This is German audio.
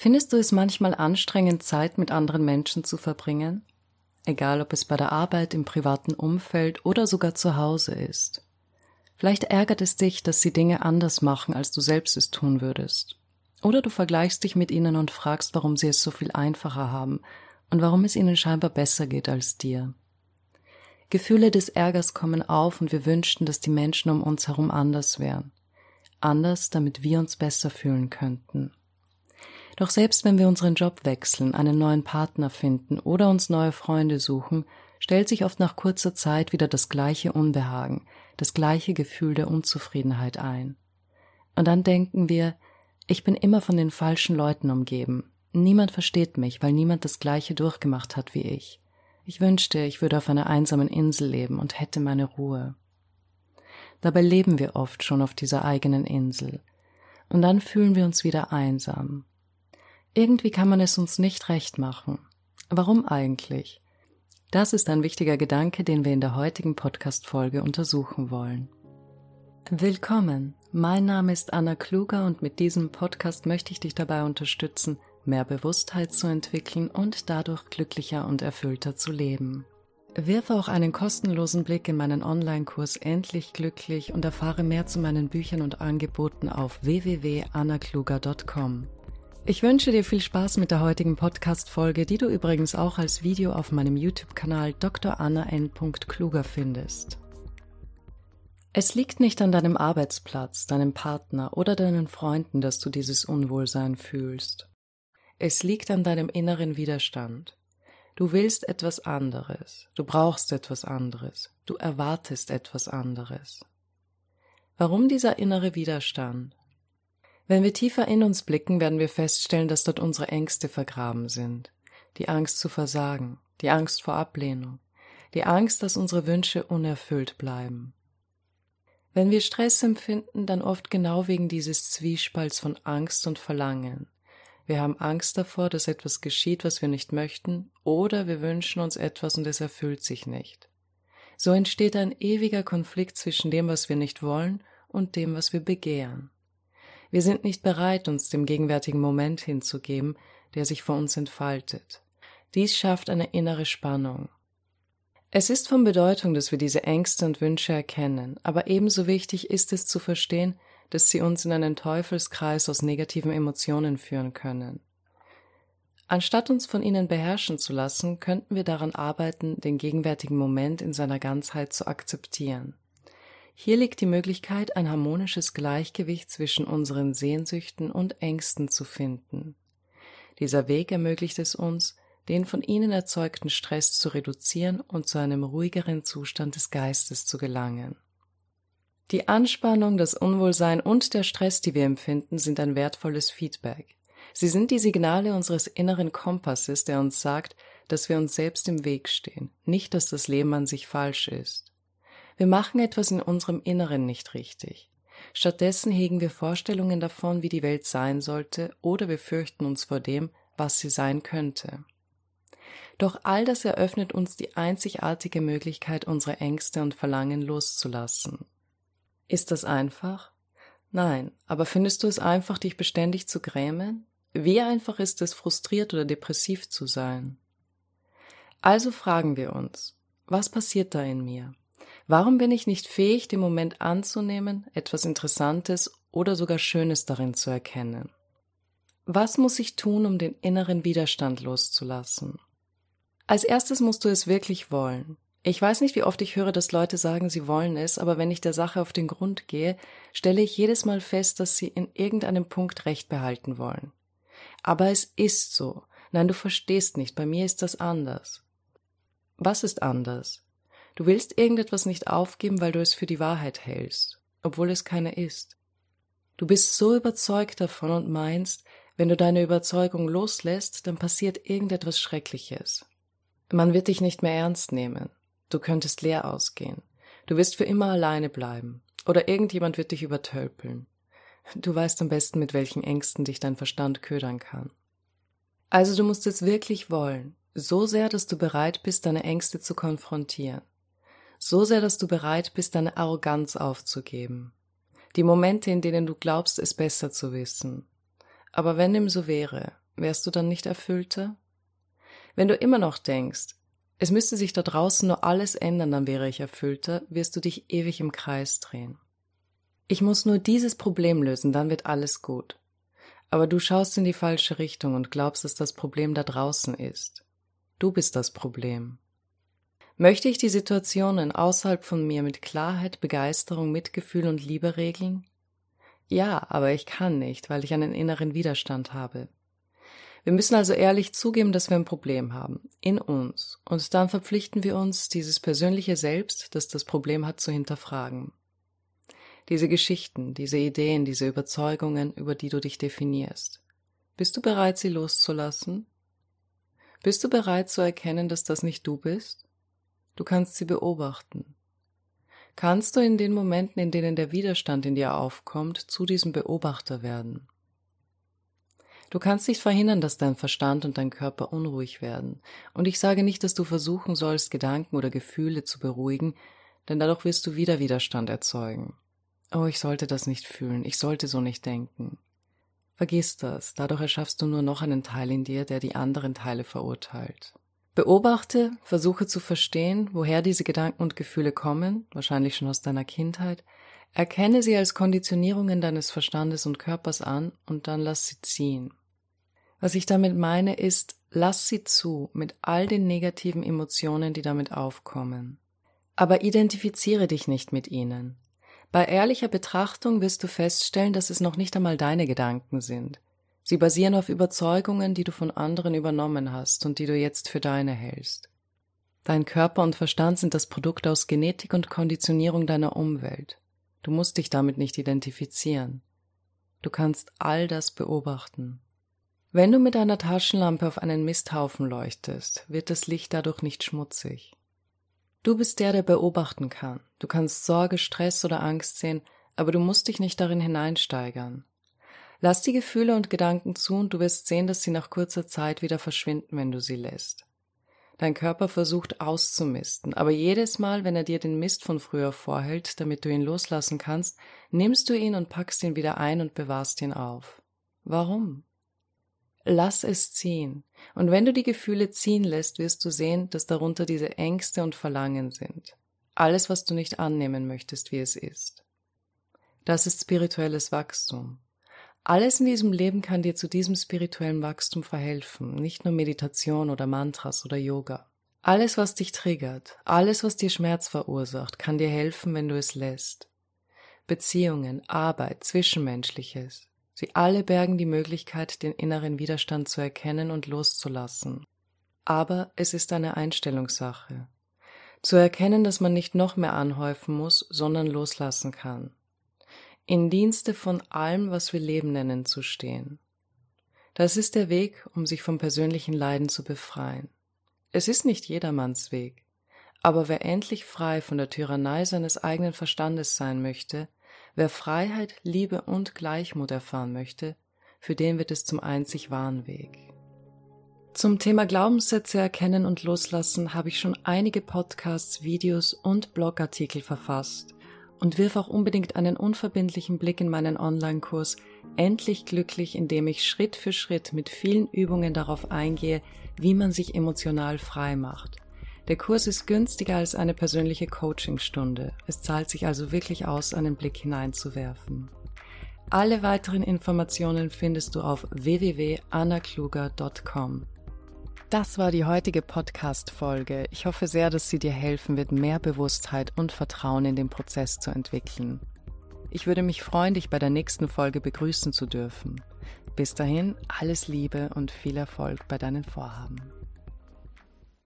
Findest du es manchmal anstrengend, Zeit mit anderen Menschen zu verbringen? Egal ob es bei der Arbeit, im privaten Umfeld oder sogar zu Hause ist. Vielleicht ärgert es dich, dass sie Dinge anders machen, als du selbst es tun würdest. Oder du vergleichst dich mit ihnen und fragst, warum sie es so viel einfacher haben und warum es ihnen scheinbar besser geht als dir. Gefühle des Ärgers kommen auf und wir wünschten, dass die Menschen um uns herum anders wären. Anders, damit wir uns besser fühlen könnten. Doch selbst wenn wir unseren Job wechseln, einen neuen Partner finden oder uns neue Freunde suchen, stellt sich oft nach kurzer Zeit wieder das gleiche Unbehagen, das gleiche Gefühl der Unzufriedenheit ein. Und dann denken wir, ich bin immer von den falschen Leuten umgeben. Niemand versteht mich, weil niemand das gleiche durchgemacht hat wie ich. Ich wünschte, ich würde auf einer einsamen Insel leben und hätte meine Ruhe. Dabei leben wir oft schon auf dieser eigenen Insel. Und dann fühlen wir uns wieder einsam. Irgendwie kann man es uns nicht recht machen. Warum eigentlich? Das ist ein wichtiger Gedanke, den wir in der heutigen Podcast-Folge untersuchen wollen. Willkommen! Mein Name ist Anna Kluger und mit diesem Podcast möchte ich dich dabei unterstützen, mehr Bewusstheit zu entwickeln und dadurch glücklicher und erfüllter zu leben. Wirf auch einen kostenlosen Blick in meinen Online-Kurs Endlich Glücklich und erfahre mehr zu meinen Büchern und Angeboten auf www.annakluger.com. Ich wünsche dir viel Spaß mit der heutigen Podcast-Folge, die du übrigens auch als Video auf meinem YouTube-Kanal Dr. Anna N. Kluger findest. Es liegt nicht an deinem Arbeitsplatz, deinem Partner oder deinen Freunden, dass du dieses Unwohlsein fühlst. Es liegt an deinem inneren Widerstand. Du willst etwas anderes, du brauchst etwas anderes, du erwartest etwas anderes. Warum dieser innere Widerstand? Wenn wir tiefer in uns blicken, werden wir feststellen, dass dort unsere Ängste vergraben sind. Die Angst zu versagen, die Angst vor Ablehnung, die Angst, dass unsere Wünsche unerfüllt bleiben. Wenn wir Stress empfinden, dann oft genau wegen dieses Zwiespalts von Angst und Verlangen. Wir haben Angst davor, dass etwas geschieht, was wir nicht möchten, oder wir wünschen uns etwas und es erfüllt sich nicht. So entsteht ein ewiger Konflikt zwischen dem, was wir nicht wollen, und dem, was wir begehren. Wir sind nicht bereit, uns dem gegenwärtigen Moment hinzugeben, der sich vor uns entfaltet. Dies schafft eine innere Spannung. Es ist von Bedeutung, dass wir diese Ängste und Wünsche erkennen, aber ebenso wichtig ist es zu verstehen, dass sie uns in einen Teufelskreis aus negativen Emotionen führen können. Anstatt uns von ihnen beherrschen zu lassen, könnten wir daran arbeiten, den gegenwärtigen Moment in seiner Ganzheit zu akzeptieren. Hier liegt die Möglichkeit, ein harmonisches Gleichgewicht zwischen unseren Sehnsüchten und Ängsten zu finden. Dieser Weg ermöglicht es uns, den von ihnen erzeugten Stress zu reduzieren und zu einem ruhigeren Zustand des Geistes zu gelangen. Die Anspannung, das Unwohlsein und der Stress, die wir empfinden, sind ein wertvolles Feedback. Sie sind die Signale unseres inneren Kompasses, der uns sagt, dass wir uns selbst im Weg stehen, nicht dass das Leben an sich falsch ist. Wir machen etwas in unserem Inneren nicht richtig. Stattdessen hegen wir Vorstellungen davon, wie die Welt sein sollte, oder wir fürchten uns vor dem, was sie sein könnte. Doch all das eröffnet uns die einzigartige Möglichkeit, unsere Ängste und Verlangen loszulassen. Ist das einfach? Nein, aber findest du es einfach, dich beständig zu grämen? Wie einfach ist es, frustriert oder depressiv zu sein? Also fragen wir uns, was passiert da in mir? Warum bin ich nicht fähig, den Moment anzunehmen, etwas Interessantes oder sogar Schönes darin zu erkennen? Was muss ich tun, um den inneren Widerstand loszulassen? Als erstes musst du es wirklich wollen. Ich weiß nicht, wie oft ich höre, dass Leute sagen, sie wollen es, aber wenn ich der Sache auf den Grund gehe, stelle ich jedes Mal fest, dass sie in irgendeinem Punkt Recht behalten wollen. Aber es ist so. Nein, du verstehst nicht, bei mir ist das anders. Was ist anders? Du willst irgendetwas nicht aufgeben, weil du es für die Wahrheit hältst, obwohl es keine ist. Du bist so überzeugt davon und meinst, wenn du deine Überzeugung loslässt, dann passiert irgendetwas Schreckliches. Man wird dich nicht mehr ernst nehmen. Du könntest leer ausgehen. Du wirst für immer alleine bleiben. Oder irgendjemand wird dich übertölpeln. Du weißt am besten, mit welchen Ängsten dich dein Verstand ködern kann. Also du musst es wirklich wollen, so sehr, dass du bereit bist, deine Ängste zu konfrontieren so sehr, dass du bereit bist, deine Arroganz aufzugeben. Die Momente, in denen du glaubst, es besser zu wissen. Aber wenn dem so wäre, wärst du dann nicht erfüllter? Wenn du immer noch denkst, es müsste sich da draußen nur alles ändern, dann wäre ich erfüllter, wirst du dich ewig im Kreis drehen. Ich muss nur dieses Problem lösen, dann wird alles gut. Aber du schaust in die falsche Richtung und glaubst, dass das Problem da draußen ist. Du bist das Problem. Möchte ich die Situationen außerhalb von mir mit Klarheit, Begeisterung, Mitgefühl und Liebe regeln? Ja, aber ich kann nicht, weil ich einen inneren Widerstand habe. Wir müssen also ehrlich zugeben, dass wir ein Problem haben, in uns, und dann verpflichten wir uns, dieses persönliche Selbst, das das Problem hat, zu hinterfragen. Diese Geschichten, diese Ideen, diese Überzeugungen, über die du dich definierst. Bist du bereit, sie loszulassen? Bist du bereit zu erkennen, dass das nicht du bist? Du kannst sie beobachten. Kannst du in den Momenten, in denen der Widerstand in dir aufkommt, zu diesem Beobachter werden? Du kannst nicht verhindern, dass dein Verstand und dein Körper unruhig werden. Und ich sage nicht, dass du versuchen sollst, Gedanken oder Gefühle zu beruhigen, denn dadurch wirst du wieder Widerstand erzeugen. Oh, ich sollte das nicht fühlen, ich sollte so nicht denken. Vergiss das, dadurch erschaffst du nur noch einen Teil in dir, der die anderen Teile verurteilt. Beobachte, versuche zu verstehen, woher diese Gedanken und Gefühle kommen, wahrscheinlich schon aus deiner Kindheit, erkenne sie als Konditionierungen deines Verstandes und Körpers an und dann lass sie ziehen. Was ich damit meine ist, lass sie zu mit all den negativen Emotionen, die damit aufkommen. Aber identifiziere dich nicht mit ihnen. Bei ehrlicher Betrachtung wirst du feststellen, dass es noch nicht einmal deine Gedanken sind. Sie basieren auf Überzeugungen, die du von anderen übernommen hast und die du jetzt für deine hältst. Dein Körper und Verstand sind das Produkt aus Genetik und Konditionierung deiner Umwelt. Du musst dich damit nicht identifizieren. Du kannst all das beobachten. Wenn du mit einer Taschenlampe auf einen Misthaufen leuchtest, wird das Licht dadurch nicht schmutzig. Du bist der, der beobachten kann. Du kannst Sorge, Stress oder Angst sehen, aber du musst dich nicht darin hineinsteigern. Lass die Gefühle und Gedanken zu und du wirst sehen, dass sie nach kurzer Zeit wieder verschwinden, wenn du sie lässt. Dein Körper versucht auszumisten, aber jedes Mal, wenn er dir den Mist von früher vorhält, damit du ihn loslassen kannst, nimmst du ihn und packst ihn wieder ein und bewahrst ihn auf. Warum? Lass es ziehen. Und wenn du die Gefühle ziehen lässt, wirst du sehen, dass darunter diese Ängste und Verlangen sind. Alles, was du nicht annehmen möchtest, wie es ist. Das ist spirituelles Wachstum. Alles in diesem Leben kann dir zu diesem spirituellen Wachstum verhelfen, nicht nur Meditation oder Mantras oder Yoga. Alles, was dich triggert, alles, was dir Schmerz verursacht, kann dir helfen, wenn du es lässt. Beziehungen, Arbeit, Zwischenmenschliches, Sie alle bergen die Möglichkeit, den inneren Widerstand zu erkennen und loszulassen. Aber es ist eine Einstellungssache. Zu erkennen, dass man nicht noch mehr anhäufen muss, sondern loslassen kann. In Dienste von allem, was wir Leben nennen, zu stehen. Das ist der Weg, um sich vom persönlichen Leiden zu befreien. Es ist nicht jedermanns Weg. Aber wer endlich frei von der Tyrannei seines eigenen Verstandes sein möchte, Wer Freiheit, Liebe und Gleichmut erfahren möchte, für den wird es zum einzig wahren Weg. Zum Thema Glaubenssätze erkennen und loslassen habe ich schon einige Podcasts, Videos und Blogartikel verfasst und wirf auch unbedingt einen unverbindlichen Blick in meinen Online-Kurs Endlich glücklich, indem ich Schritt für Schritt mit vielen Übungen darauf eingehe, wie man sich emotional frei macht. Der Kurs ist günstiger als eine persönliche Coachingstunde. Es zahlt sich also wirklich aus, einen Blick hineinzuwerfen. Alle weiteren Informationen findest du auf www.annakluger.com. Das war die heutige Podcast-Folge. Ich hoffe sehr, dass sie dir helfen wird, mehr Bewusstheit und Vertrauen in den Prozess zu entwickeln. Ich würde mich freuen, dich bei der nächsten Folge begrüßen zu dürfen. Bis dahin, alles Liebe und viel Erfolg bei deinen Vorhaben.